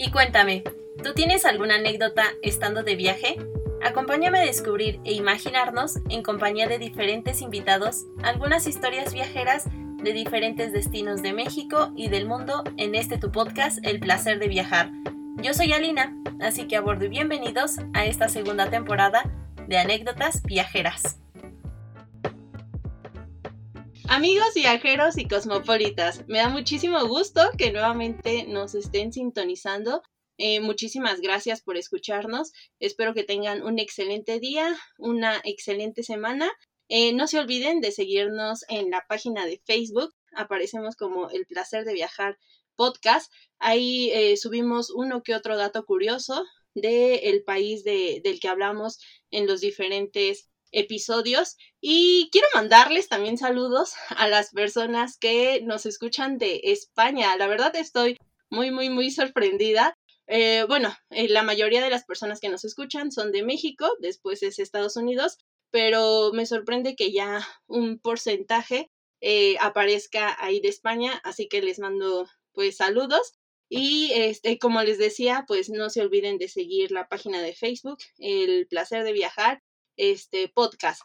Y cuéntame, ¿tú tienes alguna anécdota estando de viaje? Acompáñame a descubrir e imaginarnos, en compañía de diferentes invitados, algunas historias viajeras de diferentes destinos de México y del mundo en este tu podcast, El placer de viajar. Yo soy Alina, así que a bordo y bienvenidos a esta segunda temporada de anécdotas viajeras. Amigos viajeros y cosmopolitas, me da muchísimo gusto que nuevamente nos estén sintonizando. Eh, muchísimas gracias por escucharnos. Espero que tengan un excelente día, una excelente semana. Eh, no se olviden de seguirnos en la página de Facebook. Aparecemos como El Placer de Viajar podcast. Ahí eh, subimos uno que otro dato curioso del país de, del que hablamos en los diferentes episodios y quiero mandarles también saludos a las personas que nos escuchan de España. La verdad estoy muy, muy, muy sorprendida. Eh, bueno, eh, la mayoría de las personas que nos escuchan son de México, después es Estados Unidos, pero me sorprende que ya un porcentaje eh, aparezca ahí de España, así que les mando pues saludos. Y este, como les decía, pues no se olviden de seguir la página de Facebook, El placer de viajar, este podcast.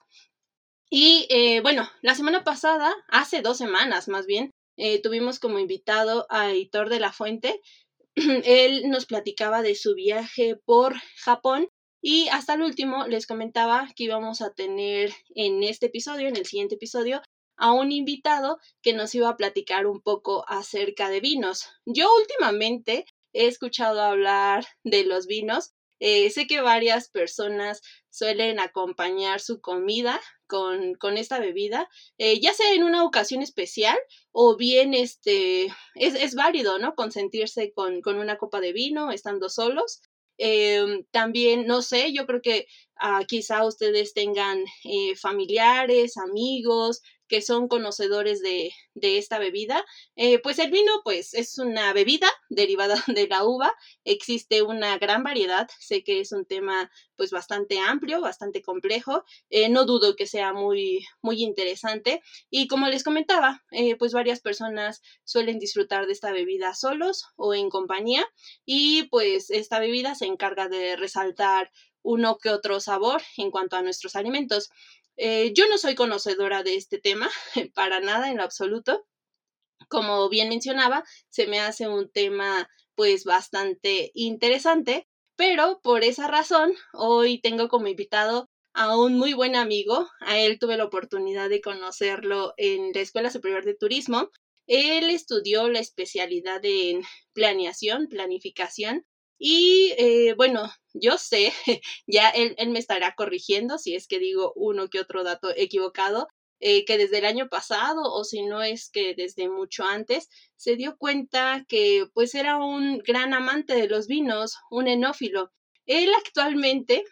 Y eh, bueno, la semana pasada, hace dos semanas más bien, eh, tuvimos como invitado a Hitor de la Fuente. Él nos platicaba de su viaje por Japón y hasta el último les comentaba que íbamos a tener en este episodio, en el siguiente episodio, a un invitado que nos iba a platicar un poco acerca de vinos. Yo últimamente he escuchado hablar de los vinos eh, sé que varias personas suelen acompañar su comida con, con esta bebida, eh, ya sea en una ocasión especial o bien este, es, es válido, ¿no? Consentirse con, con una copa de vino estando solos. Em, también, no sé, yo creo que ah, quizá ustedes tengan eh, familiares, amigos que son conocedores de, esta bebida. Eh, pues el vino, pues es una bebida derivada de la uva. Existe una gran variedad. Sé que es un tema pues bastante amplio, bastante complejo. Eh, no dudo que sea muy, muy interesante. Y como les comentaba, eh, pues varias personas suelen disfrutar de esta bebida solos o en compañía. Y pues esta bebida se encarga de resaltar uno que otro sabor en cuanto a nuestros alimentos. Eh, yo no soy conocedora de este tema, para nada en lo absoluto. Como bien mencionaba, se me hace un tema pues bastante interesante, pero por esa razón hoy tengo como invitado a un muy buen amigo. A él tuve la oportunidad de conocerlo en la Escuela Superior de Turismo. Él estudió la especialidad en planeación, planificación y eh, bueno, yo sé, ya él, me estará corrigiendo si es que digo uno que otro dato equivocado, eh, que desde el año pasado o si no es que desde mucho antes se dio cuenta que pues era un gran amante de los vinos, un enófilo. Él actualmente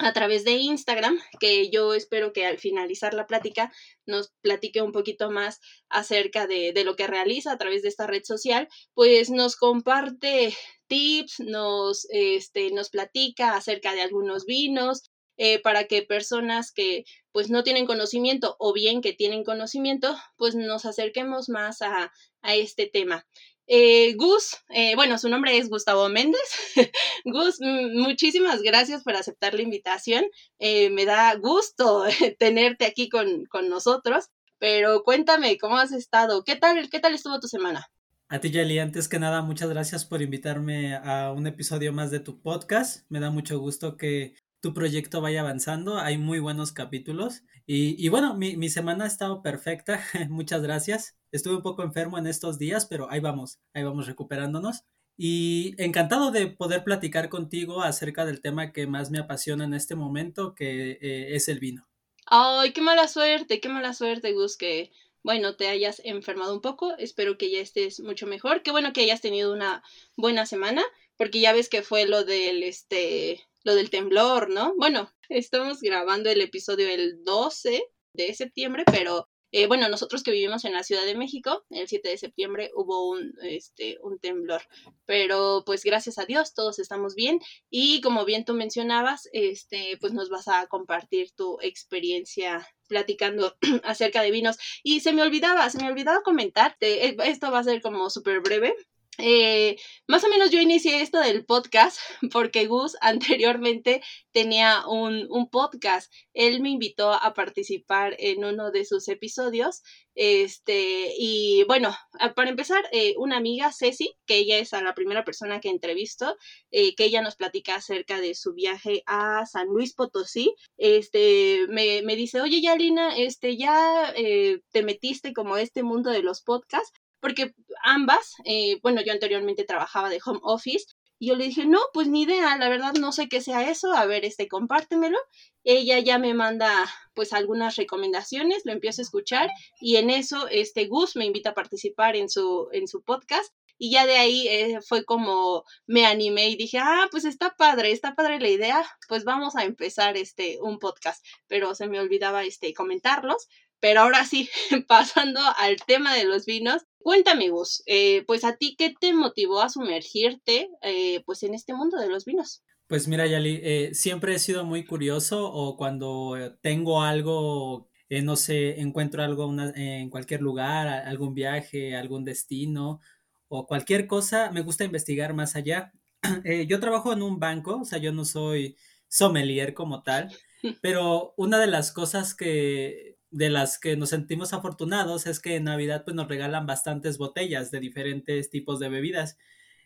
a través de Instagram, que yo espero que al finalizar la plática nos platique un poquito más acerca de, de, lo que realiza a través de esta red social, pues nos comparte tips, nos, este, nos platica acerca de algunos vinos, eh, para que personas que pues no tienen conocimiento o bien que tienen conocimiento, pues nos acerquemos más a, a este tema. Eh, Gus, eh, bueno, su nombre es Gustavo Méndez. Gus, muchísimas gracias por aceptar la invitación. Eh, me da gusto tenerte aquí con, con, nosotros, pero cuéntame, ¿cómo has estado? ¿Qué tal, qué tal estuvo tu semana? A ti, Yali, antes que nada, muchas gracias por invitarme a un episodio más de tu podcast. Me da mucho gusto que tu proyecto vaya avanzando. Hay muy buenos capítulos. Y, y bueno, mi, mi, semana ha estado perfecta. Muchas gracias. Estuve un poco enfermo en estos días, pero ahí vamos, ahí vamos recuperándonos. Y encantado de poder platicar contigo acerca del tema que más me apasiona en este momento, que eh, es el vino. Ay, qué mala suerte, qué mala suerte, Gus, que bueno, te hayas enfermado un poco. Espero que ya estés mucho mejor. Qué bueno que hayas tenido una buena semana, porque ya ves que fue lo del este lo del temblor, ¿no? Bueno, estamos grabando el episodio el 12 de septiembre, pero eh, bueno, nosotros que vivimos en la Ciudad de México, el 7 de septiembre hubo un, este, un temblor, pero pues gracias a Dios todos estamos bien. Y como bien tú mencionabas, este, pues nos vas a compartir tu experiencia platicando acerca de vinos. Y se me olvidaba, se me olvidaba comentarte, eh, esto va a ser como súper breve, eh, más o menos yo inicié esto del podcast porque Gus anteriormente tenía un, un, podcast. Él me invitó a participar en uno de sus episodios. Este, y bueno, para empezar, eh, una amiga, Ceci, que ella es la primera persona que entrevisto, eh, que ella nos platica acerca de su viaje a San Luis Potosí. Este, me, me dice, oye, ya Lina, este, ya te metiste como a este mundo de los podcasts porque ambas, eh, bueno, yo anteriormente trabajaba de home office y yo le dije, no, pues ni idea, la verdad no sé qué sea eso, a ver, este, compártemelo. Ella ya me manda pues algunas recomendaciones, lo empiezo a escuchar y en eso este Gus me invita a participar en su, en su podcast y ya de ahí eh, fue como me animé y dije, ah, pues está padre, está padre la idea, pues vamos a empezar este un podcast, pero se me olvidaba este comentarlos, pero ahora sí, pasando al tema de los vinos, cuéntame Gus, eh, pues a ti, ¿qué te motivó a sumergirte eh, pues en este mundo de los vinos? Pues mira, Yali, eh, siempre he sido muy curioso o cuando tengo algo, no sé, encuentro algo en cualquier lugar, algún viaje, algún destino o cualquier cosa, me gusta investigar más allá. yo trabajo en un banco, o sea, yo no soy sommelier como tal, pero una de las cosas que de las que nos sentimos afortunados es que en Navidad pues nos regalan bastantes botellas de diferentes tipos de bebidas.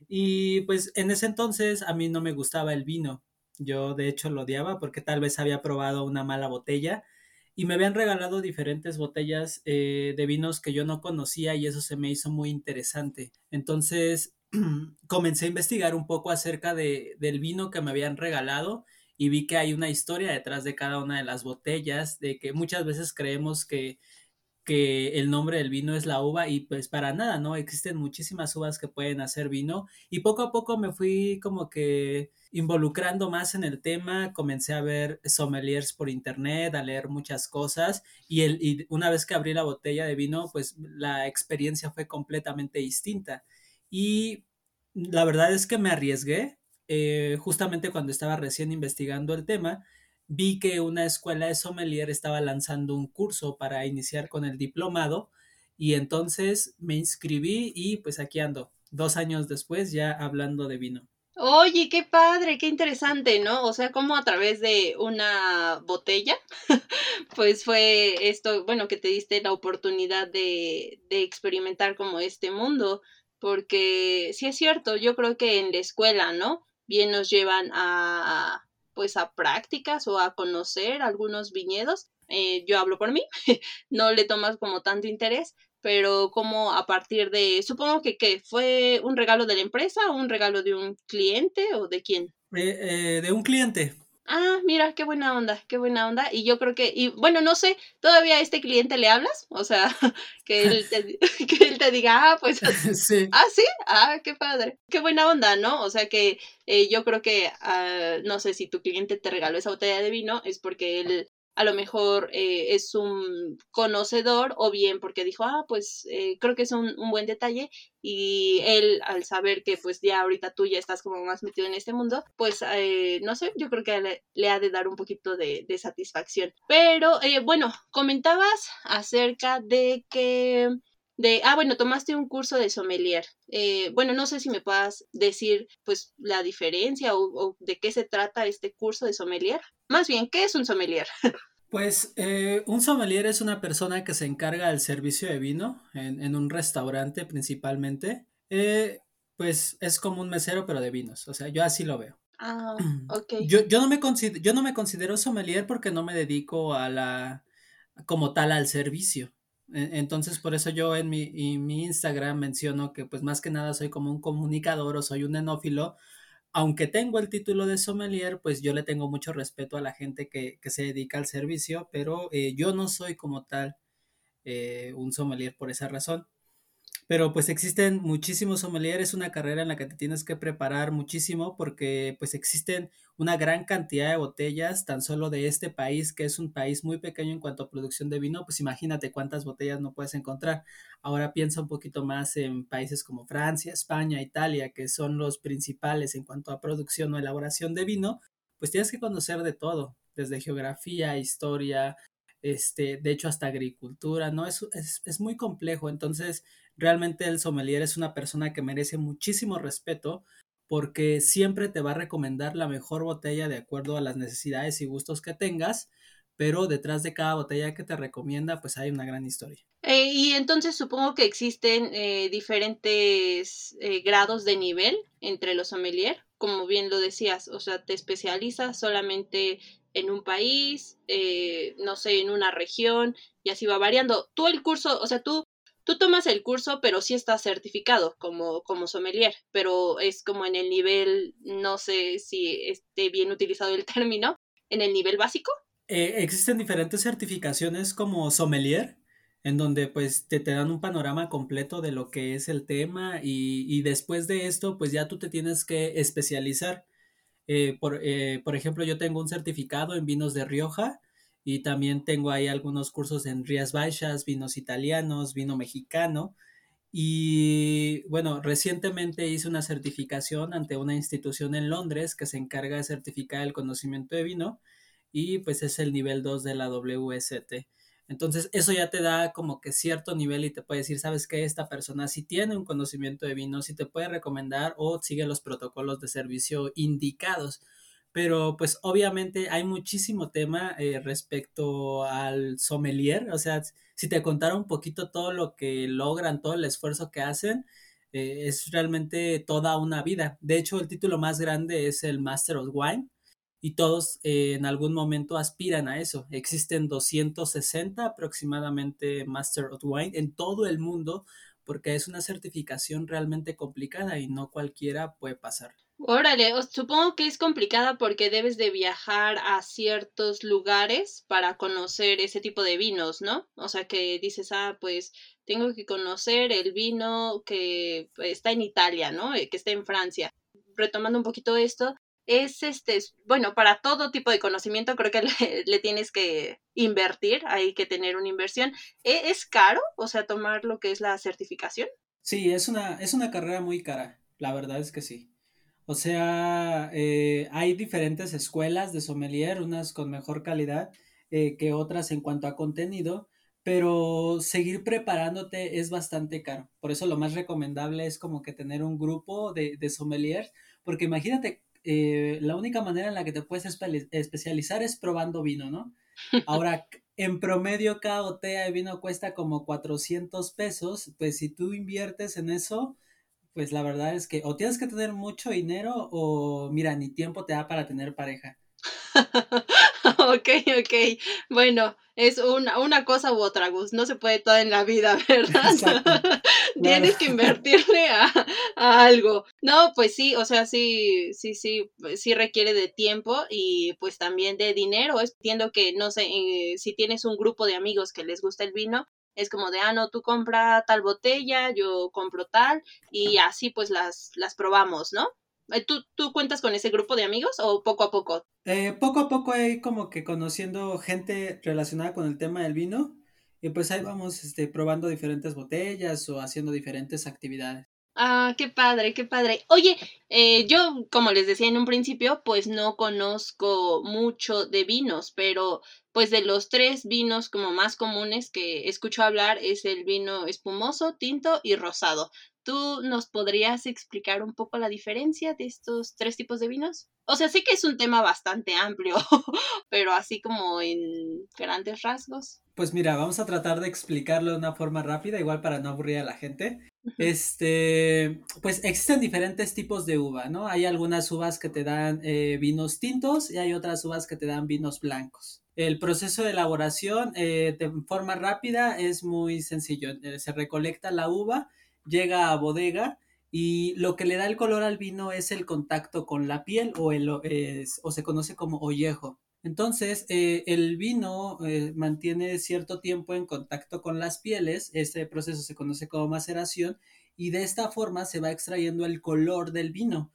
Y pues en ese entonces a mí no me gustaba el vino. Yo de hecho lo odiaba porque tal vez había probado una mala botella y me habían regalado diferentes botellas eh, de vinos que yo no conocía y eso se me hizo muy interesante. Entonces comencé a investigar un poco acerca de, del vino que me habían regalado y vi que hay una historia detrás de cada una de las botellas, de que muchas veces creemos que, que el nombre del vino es la uva y pues para nada, ¿no? Existen muchísimas uvas que pueden hacer vino y poco a poco me fui como que involucrando más en el tema, comencé a ver sommeliers por internet, a leer muchas cosas y, el, y una vez que abrí la botella de vino, pues la experiencia fue completamente distinta y la verdad es que me arriesgué, eh, justamente cuando estaba recién investigando el tema, vi que una escuela de sommelier estaba lanzando un curso para iniciar con el diplomado y entonces me inscribí y pues aquí ando, dos años después ya hablando de vino. Oye, qué padre, qué interesante, ¿no? O sea, como a través de una botella, pues fue esto, bueno, que te diste la oportunidad de, de experimentar como este mundo, porque sí es cierto, yo creo que en la escuela, ¿no? Bien nos llevan a pues a prácticas o a conocer algunos viñedos. Eh, yo hablo por mí, no le tomas como tanto interés, pero como a partir de, supongo que, que fue un regalo de la empresa un regalo de un cliente o de quién. Eh, eh, de un cliente, ah, mira, qué buena onda, qué buena onda. Y yo creo que, y bueno, no sé, ¿todavía a este cliente le hablas? O sea, que él te, que él te diga, ah, pues, sí. ah, sí, ah, qué padre, qué buena onda, ¿no? O sea que eh, yo creo que, uh, no sé, si tu cliente te regaló esa botella de vino, es porque él a lo mejor eh, es un conocedor o bien porque dijo, ah, pues eh, creo que es un, un, buen detalle y él al saber que pues ya ahorita tú ya estás como más metido en este mundo, pues eh, no sé, yo creo que le, ha de dar un poquito de, de satisfacción. Pero bueno, comentabas acerca de que de, ah, bueno, tomaste un curso de sommelier. Bueno, no sé si me puedas decir, pues, la diferencia o, o, de qué se trata este curso de sommelier. Más bien, ¿qué es un sommelier? Pues eh, un sommelier es una persona que se encarga del servicio de vino en, en un restaurante principalmente. Eh, pues es como un mesero, pero de vinos. O sea, yo así lo veo. Ah, ok. Yo, yo, no me considero, yo no me considero sommelier porque no me dedico a la, como tal, al servicio. Entonces, por eso yo en mi, en mi Instagram menciono que pues más que nada soy como un comunicador o soy un enófilo, aunque tengo el título de sommelier, pues yo le tengo mucho respeto a la gente que, que se dedica al servicio, pero eh, yo no soy como tal eh, un sommelier por esa razón. Pero pues existen muchísimos sommeliers, es una carrera en la que te tienes que preparar muchísimo porque pues existen una gran cantidad de botellas tan solo de este país, que es un país muy pequeño en cuanto a producción de vino, pues imagínate cuántas botellas no puedes encontrar. Ahora piensa un poquito más en países como Francia, España, Italia, que son los principales en cuanto a producción o elaboración de vino, pues tienes que conocer de todo, desde geografía, historia, este, de hecho hasta agricultura, ¿no? Es, es, es, muy complejo, entonces Realmente el sommelier es una persona que merece muchísimo respeto porque siempre te va a recomendar la mejor botella de acuerdo a las necesidades y gustos que tengas, pero detrás de cada botella que te recomienda, pues hay una gran historia. Eh, y entonces supongo que existen eh, diferentes eh, grados de nivel entre los sommelier, como bien lo decías, o sea, te especializas solamente en un país, no sé, en una región, y así va variando. Tú el curso, o sea, tú tú tomas el curso, pero sí estás certificado como, como sommelier, pero es como en el nivel, no sé si esté bien utilizado el término, en el nivel básico. Eh, existen diferentes certificaciones como sommelier, en donde pues te, te, dan un panorama completo de lo que es el tema y, y después de esto pues ya tú te tienes que especializar. Eh, por, eh, por ejemplo, yo tengo un certificado en vinos de Rioja, y también tengo ahí algunos cursos en Rías Baixas, vinos italianos, vino mexicano. Y bueno, recientemente hice una certificación ante una institución en Londres que se encarga de certificar el conocimiento de vino y pues es el nivel 2 de la WST. Entonces, eso ya te da como que cierto nivel y te puede decir, sabes que esta persona sí tiene un conocimiento de vino, sí te puede recomendar o sigue los protocolos de servicio indicados pero pues obviamente hay muchísimo tema eh, respecto al sommelier, o sea, si te contara un poquito todo lo que logran, todo el esfuerzo que hacen, eh, es realmente toda una vida. De hecho, el título más grande es el Master of Wine y todos eh, en algún momento aspiran a eso. Existen 260 aproximadamente Master of Wine en todo el mundo porque es una certificación realmente complicada y no cualquiera puede pasar. Órale, supongo que es complicada porque debes de viajar a ciertos lugares para conocer ese tipo de vinos, ¿no? O sea, que dices, ah, pues tengo que conocer el vino que está en Italia, ¿no? Eh, que está en Francia. Retomando un poquito esto, es este, bueno, para todo tipo de conocimiento creo que le, tienes que invertir, hay que tener una inversión. ¿E, ¿Es caro? O sea, tomar lo que es la certificación. Sí, es una, es una carrera muy cara, la verdad es que sí. O sea, eh, hay diferentes escuelas de sommelier, unas con mejor calidad eh, que otras en cuanto a contenido, pero seguir preparándote es bastante caro. Por eso lo más recomendable es como que tener un grupo de, de sommeliers, porque imagínate, eh, la única manera en la que te puedes especializar es probando vino, ¿no? Ahora, en promedio cada botella de vino cuesta como 400 pesos, pues si tú inviertes en eso, pues la verdad es que o tienes que tener mucho dinero o mira, ni tiempo te da para tener pareja. ok, ok. Bueno, es una, una cosa u otra, Gus. No se puede todo en la vida, ¿verdad? Tienes que invertirle a, a, algo. No, pues sí, o sea, sí, sí, sí, sí requiere de tiempo y pues también de dinero. Entiendo que, no sé, eh, si tienes un grupo de amigos que les gusta el vino, es como de, ah, no, tú compra tal botella, yo compro tal, y así pues las, las probamos, ¿no? Eh, ¿Tú, ¿Tú cuentas con ese grupo de amigos o poco a poco? Eh, poco a poco hay como que conociendo gente relacionada con el tema del vino y pues ahí vamos este, probando diferentes botellas o haciendo diferentes actividades. Ah, qué padre, qué padre. Oye, eh, yo, como les decía en un principio, pues no conozco mucho de vinos, pero pues de los tres vinos como más comunes que escucho hablar es el vino espumoso, tinto y rosado. ¿Tú nos podrías explicar un poco la diferencia de estos tres tipos de vinos? O sea, sé que es un tema bastante amplio, pero así como en grandes rasgos. Pues mira, vamos a tratar de explicarlo de una forma rápida, igual para no aburrir a la gente. Este, pues existen diferentes tipos de uva, ¿no? Hay algunas uvas que te dan eh, vinos tintos y hay otras uvas que te dan vinos blancos. El proceso de elaboración eh, de forma rápida es muy sencillo. Eh, se recolecta la uva, llega a bodega y lo que le da el color al vino es el contacto con la piel o, el, o se conoce como ollejo. Entonces, eh, el vino mantiene cierto tiempo en contacto con las pieles, este proceso se conoce como maceración, y de esta forma se va extrayendo el color del vino.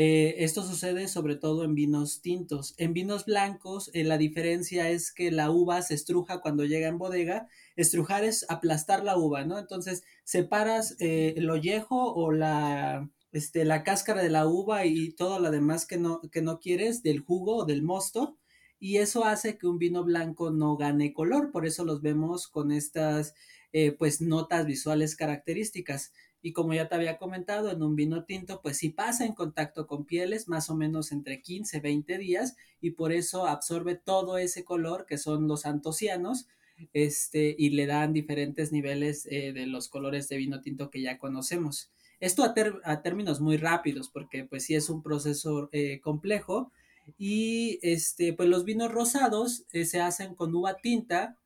Eh, esto sucede sobre todo en vinos tintos. En vinos blancos, la diferencia es que la uva se estruja cuando llega en bodega. Estrujar es aplastar la uva, ¿no? Entonces, separas el ollejo o la, este, la cáscara de la uva y todo lo demás que no, que no quieres del jugo o del mosto y eso hace que un vino blanco no gane color, por eso los vemos con estas eh, pues notas visuales características. Y como ya te había comentado, en un vino tinto, pues sí pasa en contacto con pieles más o menos entre 15, 20 días y por eso absorbe todo ese color que son los antocianos este, y le dan diferentes niveles eh, de los colores de vino tinto que ya conocemos. Esto a, términos muy rápidos, porque pues sí es un proceso eh, complejo. Y este, pues los vinos rosados eh, se hacen con uva tinta,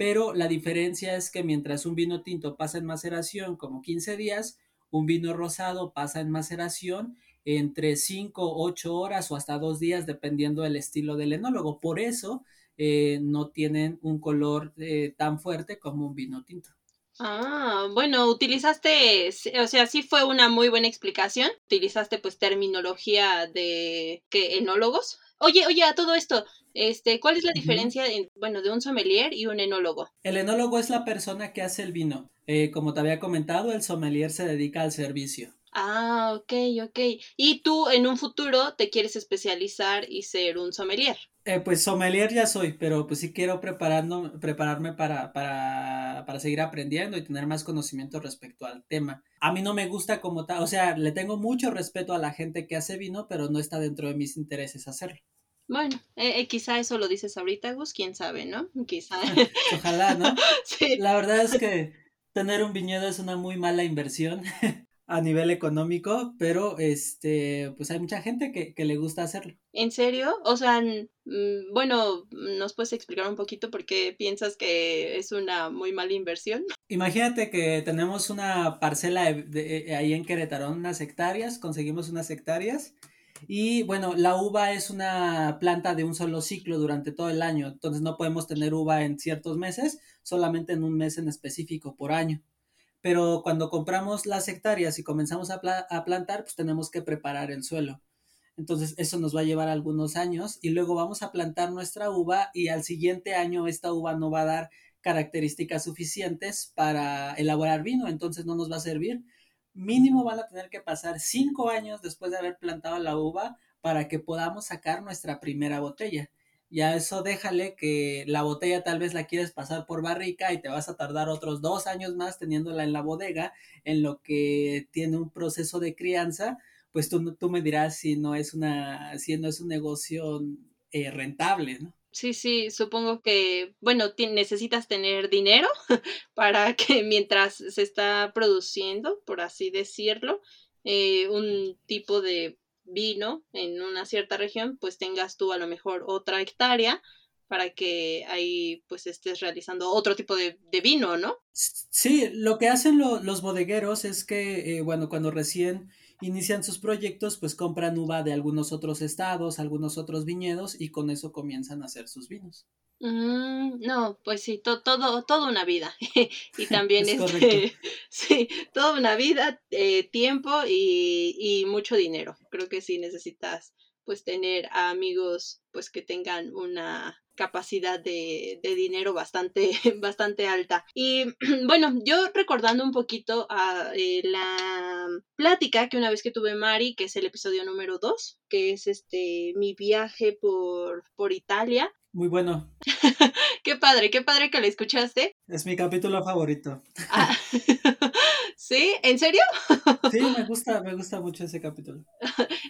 pero la diferencia es que mientras un vino tinto pasa en maceración como 15 días, un vino rosado pasa en maceración entre 5, 8 horas o hasta 2 días, dependiendo del estilo del enólogo. Por eso eh, no tienen un color tan fuerte como un vino tinto. Ah, bueno, utilizaste, o sea, sí fue una muy buena explicación. Utilizaste pues terminología de que enólogos. Oye, oye, a todo esto, este, ¿cuál es la diferencia, bueno, de un sommelier y un enólogo? El enólogo es la persona que hace el vino. Eh, como te había comentado, el sommelier se dedica al servicio. Ah, ok, ok. Y tú en un futuro te quieres especializar y ser un sommelier. Eh, pues sommelier ya soy, pero pues sí quiero preparando, prepararme para, para, para seguir aprendiendo y tener más conocimiento respecto al tema. A mí no me gusta como tal, o sea, le tengo mucho respeto a la gente que hace vino, pero no está dentro de mis intereses hacerlo. Bueno, eh, eh, quizá eso lo dices ahorita, Gus, quién sabe, ¿no? Quizá. Ojalá, ¿no? sí. La verdad es que tener un viñedo es una muy mala inversión. a nivel económico, pero este, pues hay mucha gente que, le gusta hacerlo. ¿En serio? O sea, mm, bueno, ¿nos puedes explicar un poquito por qué piensas que es una muy mala inversión? Imagínate que tenemos una parcela de, ahí en Querétaro, unas hectáreas, conseguimos unas hectáreas. Y bueno, la uva es una planta de un solo ciclo durante todo el año, entonces no podemos tener uva en ciertos meses, solamente en un mes en específico por año pero cuando compramos las hectáreas y comenzamos a, plantar, pues tenemos que preparar el suelo. Entonces eso nos va a llevar algunos años y luego vamos a plantar nuestra uva y al siguiente año esta uva no va a dar características suficientes para elaborar vino, entonces no nos va a servir. Mínimo van a tener que pasar cinco años después de haber plantado la uva para que podamos sacar nuestra primera botella. Ya eso déjale que la botella tal vez la quieres pasar por barrica y te vas a tardar otros dos años más teniéndola en la bodega, en lo que tiene un proceso de crianza, pues tú, tú me dirás si no es una, si no es un negocio eh, rentable, ¿no? Sí, sí, supongo que, bueno, necesitas tener dinero para que mientras se está produciendo, por así decirlo, eh, un tipo de vino en una cierta región, pues tengas tú a lo mejor otra hectárea para que ahí pues estés realizando otro tipo de, vino, ¿no? Sí, lo que hacen los bodegueros es que, eh, bueno, cuando recién inician sus proyectos, pues compran uva de algunos otros estados, algunos otros viñedos y con eso comienzan a hacer sus vinos. Mm, no, pues sí, todo, toda una vida. y también es este, sí, toda una vida, eh, tiempo y, y, mucho dinero. Creo que sí necesitas pues tener amigos pues que tengan una capacidad de, dinero bastante, bastante alta. Y bueno, yo recordando un poquito a eh, la plática que una vez que tuve Mari, que es el episodio número 2, que es este mi viaje por, por Italia, muy bueno. qué padre, qué padre que lo escuchaste. Es mi capítulo favorito. Ah, ¿Sí? ¿En serio? sí, me gusta, me gusta mucho ese capítulo.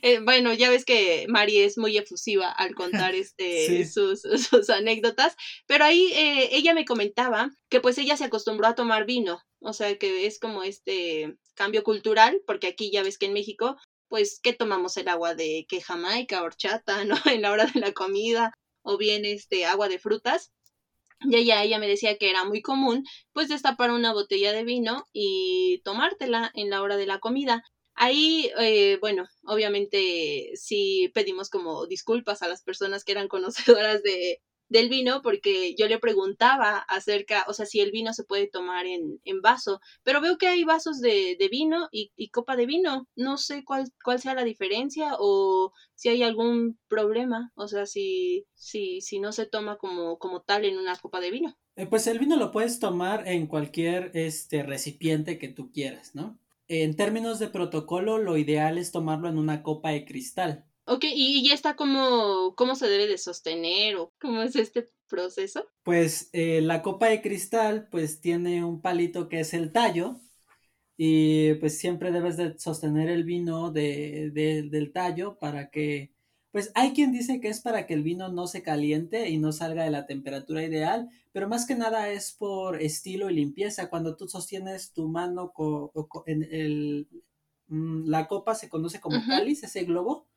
Eh, bueno, ya ves que Mari es muy efusiva al contar este sus, sus, anécdotas, pero ahí eh, ella me comentaba que pues ella se acostumbró a tomar vino, o sea que es como este cambio cultural, porque aquí ya ves que en México pues que tomamos el agua de que Jamaica, horchata, ¿no? En la hora de la comida, o bien este agua de frutas. Y ella, ella me decía que era muy común pues destapar una botella de vino y tomártela en la hora de la comida. Ahí, eh, bueno, obviamente sí pedimos como disculpas a las personas que eran conocedoras de, del vino porque yo le preguntaba acerca, o sea, si el vino se puede tomar en, en vaso, pero veo que hay vasos de, de vino y, y, copa de vino. No sé cuál, cuál sea la diferencia o si hay algún problema, o sea, si, si, si no se toma como, como tal en una copa de vino. Eh, pues el vino lo puedes tomar en cualquier este, recipiente que tú quieras, ¿no? En términos de protocolo, lo ideal es tomarlo en una copa de cristal. Ok, ¿y ya está cómo, cómo se debe de sostener o cómo es este proceso? Pues eh, la copa de cristal pues tiene un palito que es el tallo y pues siempre debes de sostener el vino de, del tallo para que, pues hay quien dice que es para que el vino no se caliente y no salga de la temperatura ideal, pero más que nada es por estilo y limpieza. Cuando tú sostienes tu mano en el, mm, la copa se conoce como cáliz, ese globo.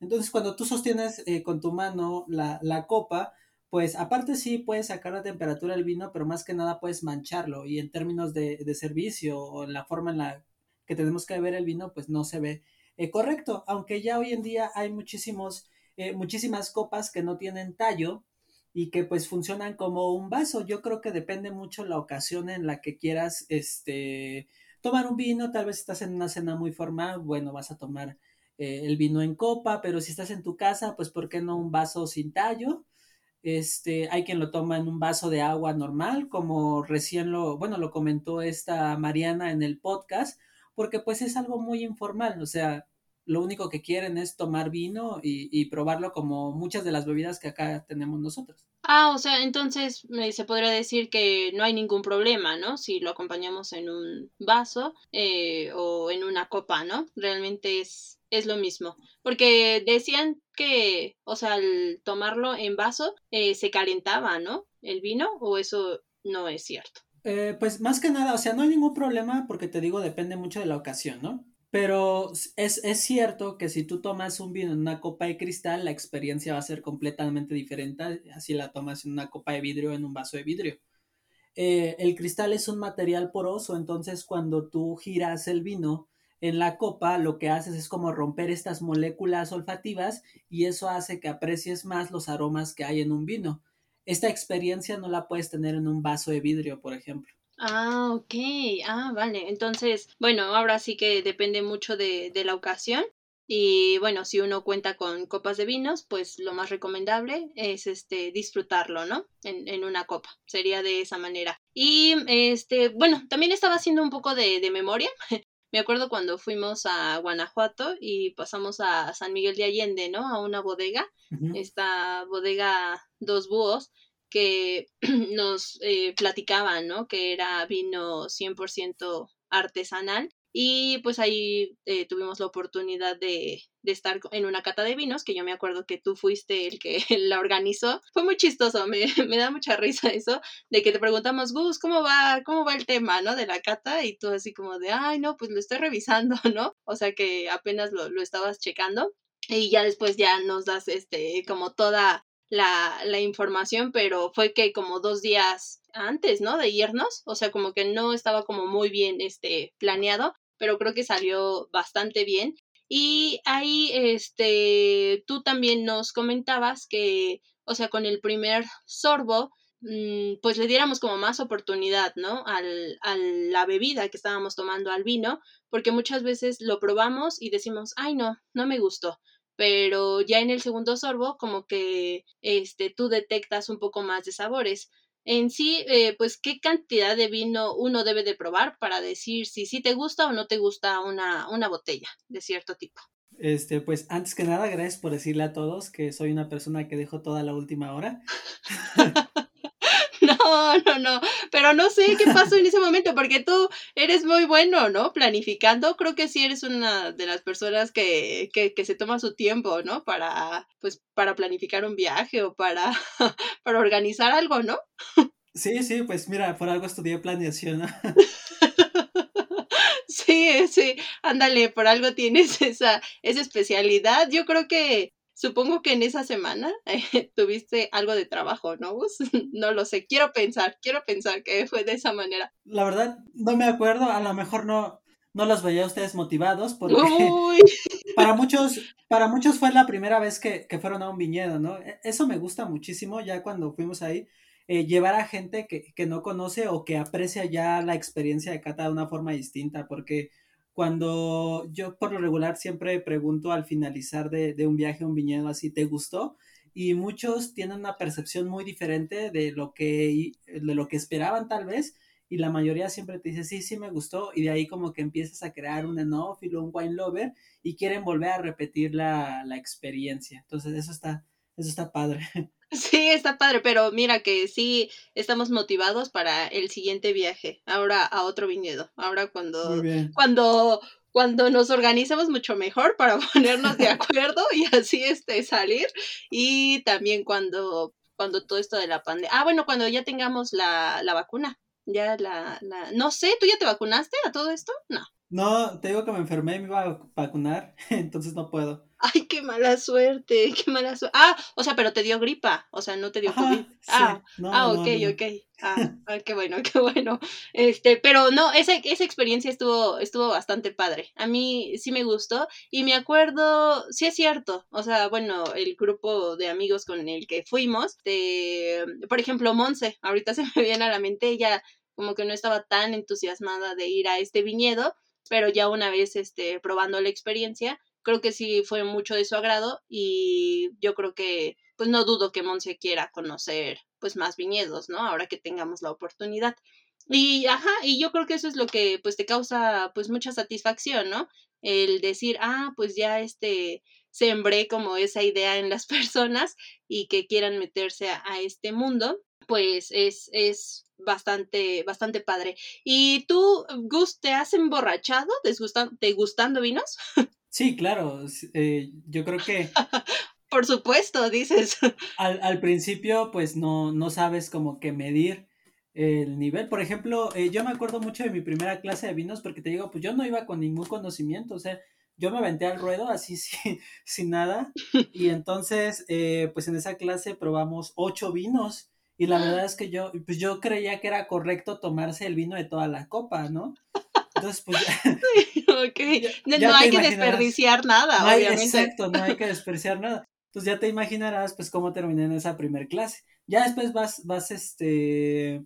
Entonces cuando tú sostienes eh, con tu mano la, la copa, pues aparte sí puedes sacar la temperatura del vino, pero más que nada puedes mancharlo y en términos de, servicio o en la forma en la que tenemos que beber el vino, pues no se ve eh, correcto, aunque ya hoy en día hay muchísimos, eh, muchísimas copas que no tienen tallo y que pues funcionan como un vaso. Yo creo que depende mucho la ocasión en la que quieras este, tomar un vino, tal vez estás en una cena muy formal, bueno, vas a tomar eh, el vino en copa, pero si estás en tu casa, pues ¿por qué no un vaso sin tallo? Este, hay quien lo toma en un vaso de agua normal, como recién lo, bueno, lo comentó esta Mariana en el podcast, porque pues es algo muy informal, o sea, lo único que quieren es tomar vino y, probarlo como muchas de las bebidas que acá tenemos nosotros. Ah, o sea, entonces se podría decir que no hay ningún problema, ¿no? Si lo acompañamos en un vaso eh, o en una copa, ¿no? Realmente es, es lo mismo. Porque decían que, o sea, al tomarlo en vaso eh, se calentaba, ¿no? El vino, o eso no es cierto. Eh, pues más que nada, o sea, no hay ningún problema porque te digo, depende mucho de la ocasión, ¿no? Pero es, es, cierto que si tú tomas un vino en una copa de cristal, la experiencia va a ser completamente diferente así la tomas en una copa de vidrio o en un vaso de vidrio. Eh, el cristal es un material poroso, entonces cuando tú giras el vino en la copa, lo que haces es como romper estas moléculas olfativas y eso hace que aprecies más los aromas que hay en un vino. Esta experiencia no la puedes tener en un vaso de vidrio, por ejemplo. Ah, ok. Ah, vale. Entonces, bueno, ahora sí que depende mucho de, la ocasión. Y bueno, si uno cuenta con copas de vinos, pues lo más recomendable es este disfrutarlo, ¿no? En, en una copa. Sería de esa manera. Y este, bueno, también estaba haciendo un poco de, de memoria. Me acuerdo cuando fuimos a Guanajuato y pasamos a San Miguel de Allende, ¿no? A una bodega, esta bodega Dos Búhos, que nos eh, platicaban, ¿no? Que era vino 100% artesanal. Y pues ahí eh, tuvimos la oportunidad de, de, estar en una cata de vinos, que yo me acuerdo que tú fuiste el que la organizó. Fue muy chistoso, me, me, da mucha risa eso, de que te preguntamos, Gus, ¿cómo va, cómo va el tema, no? De la cata, y tú así como de, ay, no, pues lo estoy revisando, ¿no? O sea que apenas lo, lo estabas checando. Y ya después ya nos das este como toda la, información, pero fue que como dos días antes, ¿no? De irnos, o sea, como que no estaba como muy bien este planeado, pero creo que salió bastante bien. Y ahí, este, tú también nos comentabas que, o sea, con el primer sorbo, mm, pues le diéramos como más oportunidad, ¿no? Al, a la bebida que estábamos tomando, al vino, porque muchas veces lo probamos y decimos, ay, no, no me gustó pero ya en el segundo sorbo como que este, tú detectas un poco más de sabores. En sí, eh, pues, ¿qué cantidad de vino uno debe de probar para decir si sí te gusta o no te gusta una, una botella de cierto tipo? Este, pues antes que nada, gracias por decirle a todos que soy una persona que dejo toda la última hora. No, no, no, pero no sé qué pasó en ese momento, porque tú eres muy bueno, ¿no? Planificando, creo que sí eres una de las personas que, que, que se toma su tiempo, ¿no? Para, pues, para planificar un viaje o para, para organizar algo, ¿no? Sí, sí, pues mira, por algo estudié planeación. Sí, sí, ándale, por algo tienes esa, esa especialidad. Yo creo que Supongo que en esa semana eh, tuviste algo de trabajo, ¿no, Gus? No lo sé, quiero pensar, quiero pensar que fue de esa manera. La verdad, no me acuerdo, a lo mejor no, no los veía a ustedes motivados, porque para muchos, para muchos fue la primera vez que, que, fueron a un viñedo, ¿no? E, eso me gusta muchísimo, ya cuando fuimos ahí, eh, llevar a gente que, que no conoce o que aprecia ya la experiencia de cata de una forma distinta, porque cuando yo por lo regular siempre pregunto al finalizar de, un viaje a un viñedo así, ¿te gustó? Y muchos tienen una percepción muy diferente de lo que, de lo que esperaban tal vez y la mayoría siempre te dice, sí, sí me gustó, y de ahí como que empiezas a crear un enófilo, un wine lover, y quieren volver a repetir la, la experiencia. Entonces, eso está, eso está padre. Sí, está padre, pero mira que sí estamos motivados para el siguiente viaje, ahora a otro viñedo, ahora cuando, cuando, cuando nos organicemos mucho mejor para ponernos de acuerdo y así este salir, y también cuando, cuando todo esto de la pandemia, ah, bueno, cuando ya tengamos la, la vacuna, ya la, la, no sé, ¿tú ya te vacunaste a todo esto? No. No, te digo que me enfermé y me iba a vacunar, entonces no puedo. Ay, qué mala suerte, qué mala suerte. Ah, o sea, pero te dio gripa, o sea, no te dio COVID. ah, ah, ok, ok. Ah, ah, qué bueno, qué bueno. Este, pero no, esa, esa experiencia estuvo, estuvo bastante padre. A mí sí me gustó y me acuerdo, sí es cierto, o sea, bueno, el grupo de amigos con el que fuimos, de, por ejemplo, Monse, ahorita se me viene a la mente, ella como que no estaba tan entusiasmada de ir a este viñedo, pero ya una vez este, probando la experiencia, creo que sí fue mucho de su agrado y yo creo que pues no dudo que Monse quiera conocer pues más viñedos, ¿no? Ahora que tengamos la oportunidad. Y ajá, y yo creo que eso es lo que pues te causa pues mucha satisfacción, ¿no? El decir, ah, pues ya este sembré como esa idea en las personas y que quieran meterse a, a este mundo, pues es, es bastante, bastante padre. ¿Y tú, Gus, te has emborrachado degustando vinos? Sí, claro. Eh, yo creo que. Por supuesto, dices. Al, al, principio, pues no, no sabes como que medir el nivel. Por ejemplo, eh, yo me acuerdo mucho de mi primera clase de vinos porque te digo, pues yo no iba con ningún conocimiento, o sea, yo me aventé al ruedo así sin, sin nada. Y entonces, eh, pues en esa clase probamos ocho vinos y la verdad es que yo, pues yo creía que era correcto tomarse el vino de toda la copa, ¿no? Entonces, pues ya. no, hay que desperdiciar nada, obviamente. Exacto, no hay que desperdiciar nada. Entonces ya te imaginarás, pues, cómo terminé en esa primer clase. Ya después vas, vas, este,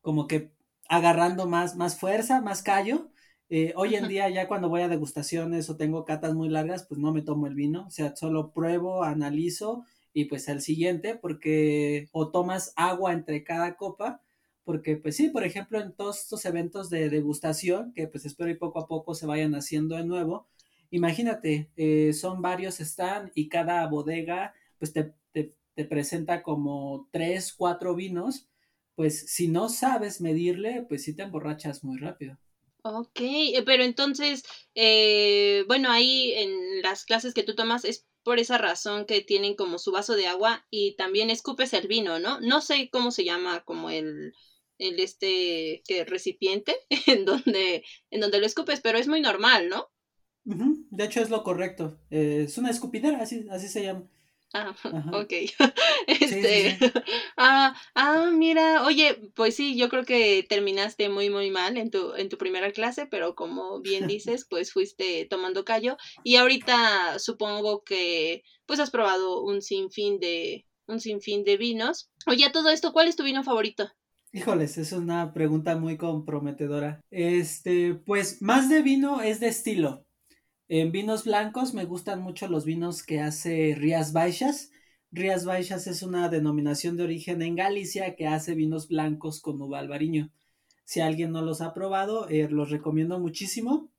como que agarrando más, más fuerza, más callo. Eh, hoy en día ya cuando voy a degustaciones o tengo catas muy largas, pues no me tomo el vino, o sea, solo pruebo, analizo y pues al siguiente, porque o tomas agua entre cada copa, porque pues sí, por ejemplo, en todos estos eventos de degustación, que pues espero y poco a poco se vayan haciendo de nuevo, imagínate, eh, son varios están y cada bodega pues te, te, te, presenta como tres, cuatro vinos, pues si no sabes medirle, pues sí te emborrachas muy rápido. Ok, eh, pero entonces, eh, bueno, ahí en las clases que tú tomas es por esa razón que tienen como su vaso de agua y también escupes el vino, ¿no? No sé cómo se llama como el, el este que recipiente en donde, en donde lo escupes, pero es muy normal, ¿no? De hecho es lo correcto. Eh, es una escupidera, así, así se llama. Ah, ok. este, Ah, ah, mira, oye, pues sí, yo creo que terminaste muy, muy mal en tu, en tu primera clase, pero como bien dices, pues fuiste tomando callo y ahorita supongo que pues has probado un sinfín de, un sinfín de vinos. Oye, todo esto, ¿cuál es tu vino favorito? Híjoles, es una pregunta muy comprometedora. Este, pues más de vino es de estilo. En vinos blancos me gustan mucho los vinos que hace Rías Baixas. Rías Baixas es una denominación de origen en Galicia que hace vinos blancos con uva albariño. Si alguien no los ha probado, eh, los recomiendo muchísimo.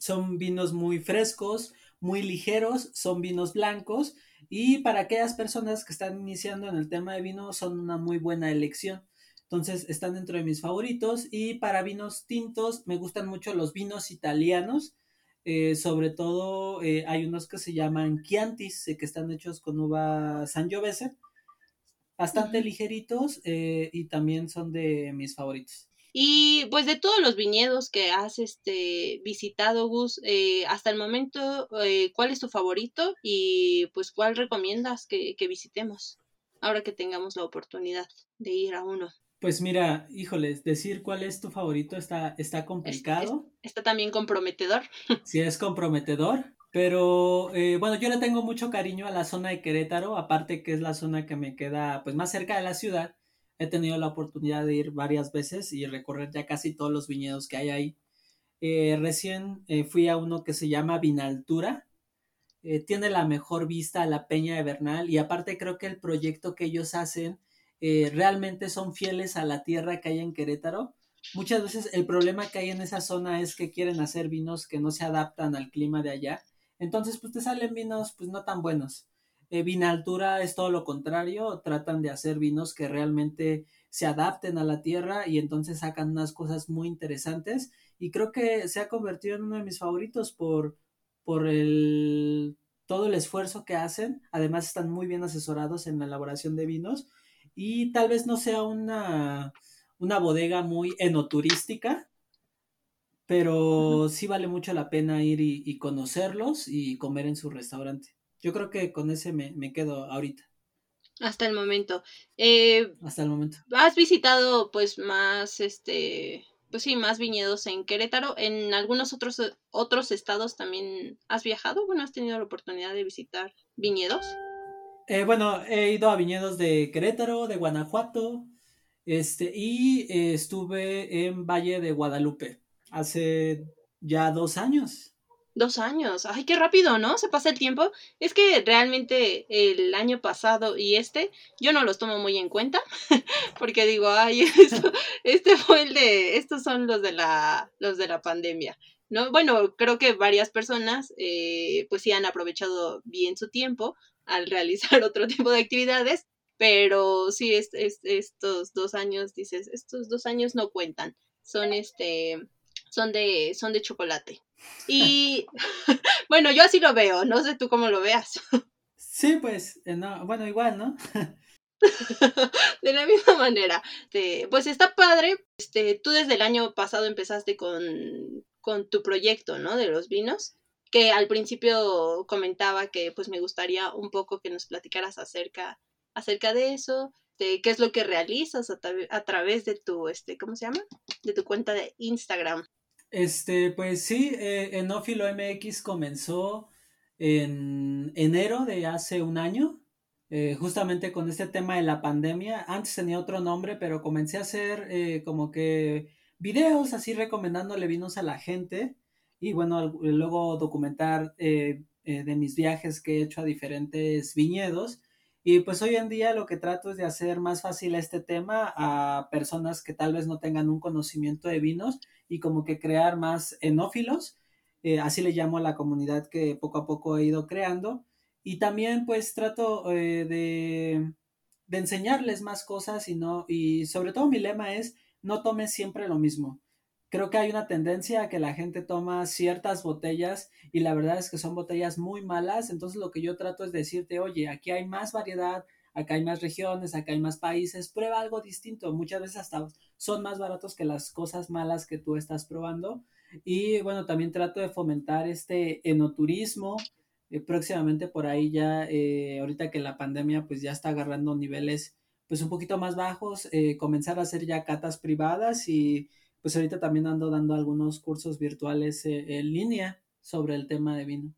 Son vinos muy frescos, muy ligeros, son vinos blancos y para aquellas personas que están iniciando en el tema de vino son una muy buena elección. Entonces están dentro de mis favoritos y para vinos tintos me gustan mucho los vinos italianos eh, sobre todo eh, hay unos que se llaman Chiantis, eh, que están hechos con uva Sangiovese, bastante ligeritos y también son de mis favoritos. Y pues de todos los viñedos que has este, visitado, Gus, hasta el momento, ¿cuál es tu favorito y pues cuál recomiendas que, que visitemos ahora que tengamos la oportunidad de ir a uno? Pues mira, híjoles, decir cuál es tu favorito está, está complicado. está también comprometedor. Sí, es comprometedor. Pero eh, bueno, yo le tengo mucho cariño a la zona de Querétaro, aparte que es la zona que me queda pues más cerca de la ciudad. He tenido la oportunidad de ir varias veces y recorrer ya casi todos los viñedos que hay ahí. Eh, recién eh, fui a uno que se llama Vinaltura. tiene la mejor vista a la Peña de Bernal y aparte creo que el proyecto que ellos hacen eh, realmente son fieles a la tierra que hay en Querétaro. Muchas veces el problema que hay en esa zona es que quieren hacer vinos que no se adaptan al clima de allá. Entonces, pues te salen vinos pues no tan buenos. Eh, Vinaltura es todo lo contrario, tratan de hacer vinos que realmente se adapten a la tierra y entonces sacan unas cosas muy interesantes y creo que se ha convertido en uno de mis favoritos por, por el, todo el esfuerzo que hacen, además están muy bien asesorados en la elaboración de vinos y tal vez no sea una, una bodega muy enoturística, pero sí vale mucho la pena ir y, conocerlos y comer en su restaurante. Yo creo que con ese me, me quedo ahorita. Hasta el momento. Eh, Hasta el momento. ¿Has visitado pues más, este, pues sí, más viñedos en Querétaro? ¿En algunos otros, otros estados también has viajado? Bueno, ¿has tenido la oportunidad de visitar viñedos? Eh, bueno, he ido a viñedos de Querétaro, de Guanajuato, este, y eh, estuve en Valle de Guadalupe hace ya dos años. Dos años. Ay, qué rápido, ¿no? Se pasa el tiempo. Es que realmente el año pasado y este, yo no los tomo muy en cuenta, porque digo, ay, este fue el de, estos son los de la, los de la pandemia. ¿No? Bueno, creo que varias personas, eh, pues sí han aprovechado bien su tiempo al realizar otro tipo de actividades, pero sí, es, estos dos años, dices, estos dos años no cuentan. Son este, son de, son de chocolate. Y bueno, yo así lo veo, no sé tú cómo lo veas. Sí, pues, eh, no, bueno, igual, ¿no? de la misma manera. pues está padre. Este, tú desde el año pasado empezaste con, con tu proyecto, ¿no? De los vinos. Que al principio comentaba que pues me gustaría un poco que nos platicaras acerca, acerca de eso, de qué es lo que realizas a, través de tu, este, ¿cómo se llama? De tu cuenta de Instagram. Este, pues sí, eh, Enófilo MX comenzó en enero de hace un año, eh, justamente con este tema de la pandemia. Antes tenía otro nombre, pero comencé a hacer eh, como que videos así recomendándole vinos a la gente y bueno, luego documentar de mis viajes que he hecho a diferentes viñedos. Y pues hoy en día lo que trato es de hacer más fácil este tema a personas que tal vez no tengan un conocimiento de vinos y como que crear más enófilos, eh, así le llamo a la comunidad que poco a poco he ido creando. Y también pues trato eh, de, de, enseñarles más cosas y no, y sobre todo mi lema es no tomes siempre lo mismo creo que hay una tendencia a que la gente toma ciertas botellas y la verdad es que son botellas muy malas, entonces lo que yo trato es decirte, oye, aquí hay más variedad, acá hay más regiones, acá hay más países, prueba algo distinto, muchas veces hasta son más baratos que las cosas malas que tú estás probando. Y bueno, también trato de fomentar este enoturismo, eh, próximamente por ahí ya, eh, ahorita que la pandemia pues ya está agarrando niveles pues un poquito más bajos, eh, comenzar a hacer ya catas privadas y pues ahorita también ando dando algunos cursos virtuales eh, en línea sobre el tema de vino.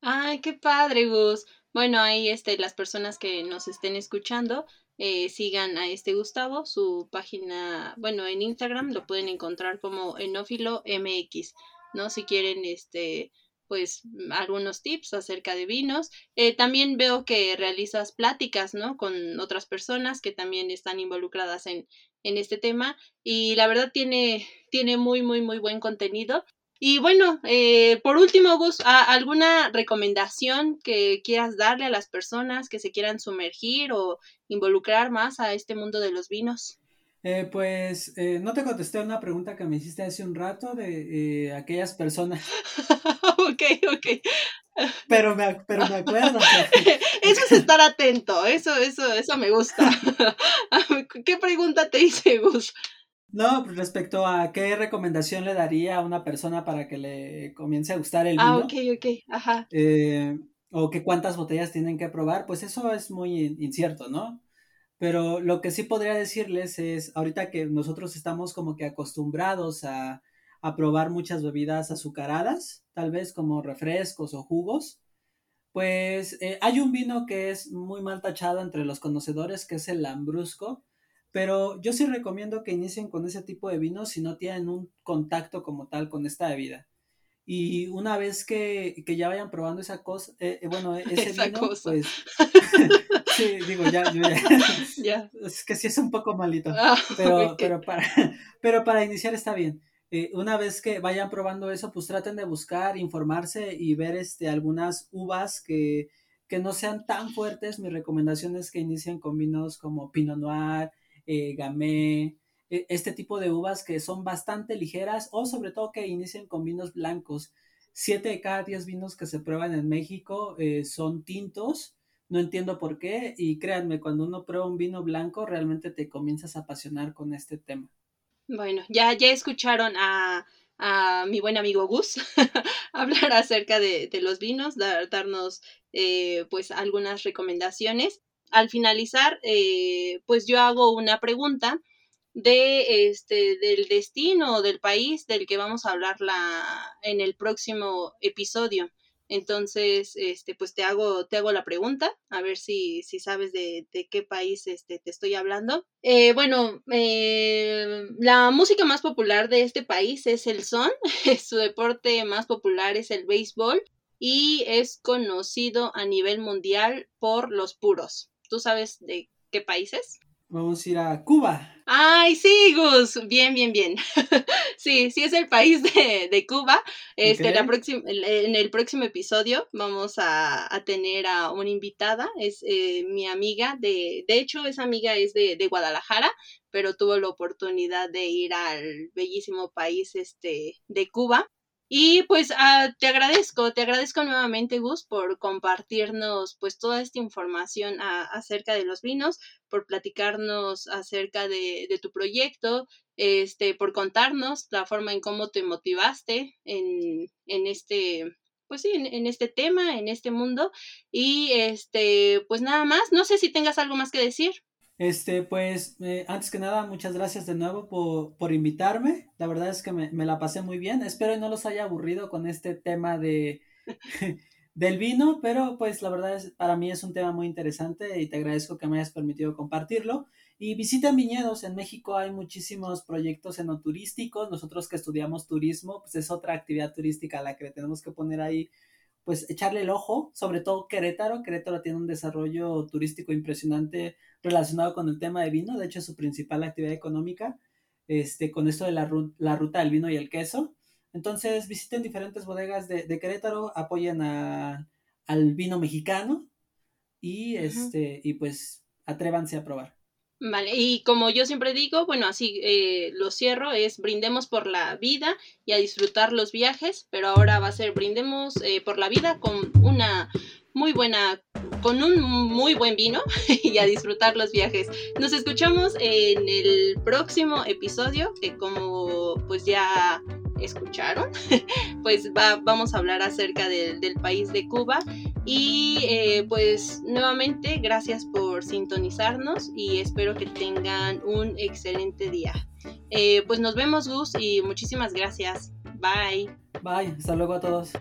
Ay, qué padre, Gus. Bueno, ahí este, las personas que nos estén escuchando, eh, sigan a este Gustavo, su página, bueno, en Instagram lo pueden encontrar como Enófilo MX, ¿no? Si quieren, este, pues algunos tips acerca de vinos. Eh, también veo que realizas pláticas, ¿no? Con otras personas que también están involucradas en, en este tema y la verdad tiene, tiene muy, muy, muy buen contenido. Y bueno, eh, por último, Gus, ¿alguna recomendación que quieras darle a las personas que se quieran sumergir o involucrar más a este mundo de los vinos? Eh, pues eh, no te contesté una pregunta que me hiciste hace un rato de aquellas personas. ok, ok. Pero me, pero me acuerdo. eso es estar atento, eso, eso, eso me gusta. ¿Qué pregunta te hice, Gus? No, pues, respecto a qué recomendación le daría a una persona para que le comience a gustar el ah, vino. Ah, ok, ok, ajá. Eh, o que cuántas botellas tienen que probar, pues eso es muy incierto, ¿no? Pero lo que sí podría decirles es, ahorita que nosotros estamos como que acostumbrados a, probar muchas bebidas azucaradas, tal vez como refrescos o jugos, pues eh, hay un vino que es muy mal tachado entre los conocedores, que es el Lambrusco, pero yo sí recomiendo que inicien con ese tipo de vinos si no tienen un contacto como tal con esta bebida. Y una vez que, que ya vayan probando esa cosa, eh, eh, bueno, e-, ese vino, pues. sí, digo, ya, ya, Es que sí es un poco malito. Ah, pero, pero, para, pero para iniciar está bien. Eh, una vez que vayan probando eso, pues traten de buscar, informarse y ver este, algunas uvas que, que no sean tan fuertes. Mi recomendación es que inicien con vinos como Pinot Noir, eh, Gamay, este tipo de uvas que son bastante ligeras o sobre todo que inicien con vinos blancos. Siete de cada diez vinos que se prueban en México eh, son tintos. No entiendo por qué y créanme, cuando uno prueba un vino blanco realmente te comienzas a apasionar con este tema. Bueno, ya, ya escucharon a, mi buen amigo Gus hablar acerca de, los vinos, darnos eh, pues algunas recomendaciones. Al finalizar, eh, pues yo hago una pregunta de este del destino del país del que vamos a hablar la, en el próximo episodio. Entonces, este, pues te hago, te hago la pregunta, a ver si, si sabes de, de qué país este, te estoy hablando. Eh, bueno, eh, la música más popular de este país es el son, su deporte más popular es el béisbol y es conocido a nivel mundial por los puros. ¿Tú sabes de qué países? Vamos a ir a Cuba. Ay, sí, Gus. Bien, bien, bien. sí, sí es el país de, Cuba. Este, la en el próximo episodio vamos a, tener a una invitada. Es eh, mi amiga de, de hecho, esa amiga es de, de, Guadalajara, pero tuvo la oportunidad de ir al bellísimo país este, de Cuba. Y pues ah, te agradezco, te agradezco nuevamente Gus por compartirnos pues toda esta información acerca de los vinos, por platicarnos acerca de, tu proyecto, este, por contarnos la forma en cómo te motivaste en, en este, pues sí, en, este tema, en este mundo. Y este, pues nada más, no sé si tengas algo más que decir. Este, pues, eh, antes que nada, muchas gracias de nuevo por, invitarme. La verdad es que me, la pasé muy bien. Espero no los haya aburrido con este tema de del vino, pero pues la verdad es, para mí es un tema muy interesante y te agradezco que me hayas permitido compartirlo. Y visiten viñedos. En México hay muchísimos proyectos enoturísticos. Nosotros que estudiamos turismo, pues es otra actividad turística a la que tenemos que poner ahí pues echarle el ojo, sobre todo Querétaro. Querétaro tiene un desarrollo turístico impresionante relacionado con el tema de vino, de hecho es su principal actividad económica, este, con esto de la, la ruta del vino y el queso. Entonces visiten diferentes bodegas de, Querétaro, apoyen a, al vino mexicano y, este, y pues atrévanse a probar. Vale, y como yo siempre digo, bueno, así eh, lo cierro, es brindemos por la vida y a disfrutar los viajes, pero ahora va a ser brindemos eh, por la vida con una muy buena, con un muy buen vino y a disfrutar los viajes. Nos escuchamos en el próximo episodio, que como pues ya escucharon, pues vamos a hablar acerca del país de Cuba. Y eh, pues nuevamente gracias por sintonizarnos y espero que tengan un excelente día. Eh, pues nos vemos Gus y muchísimas gracias. Bye. Bye, hasta luego a todos.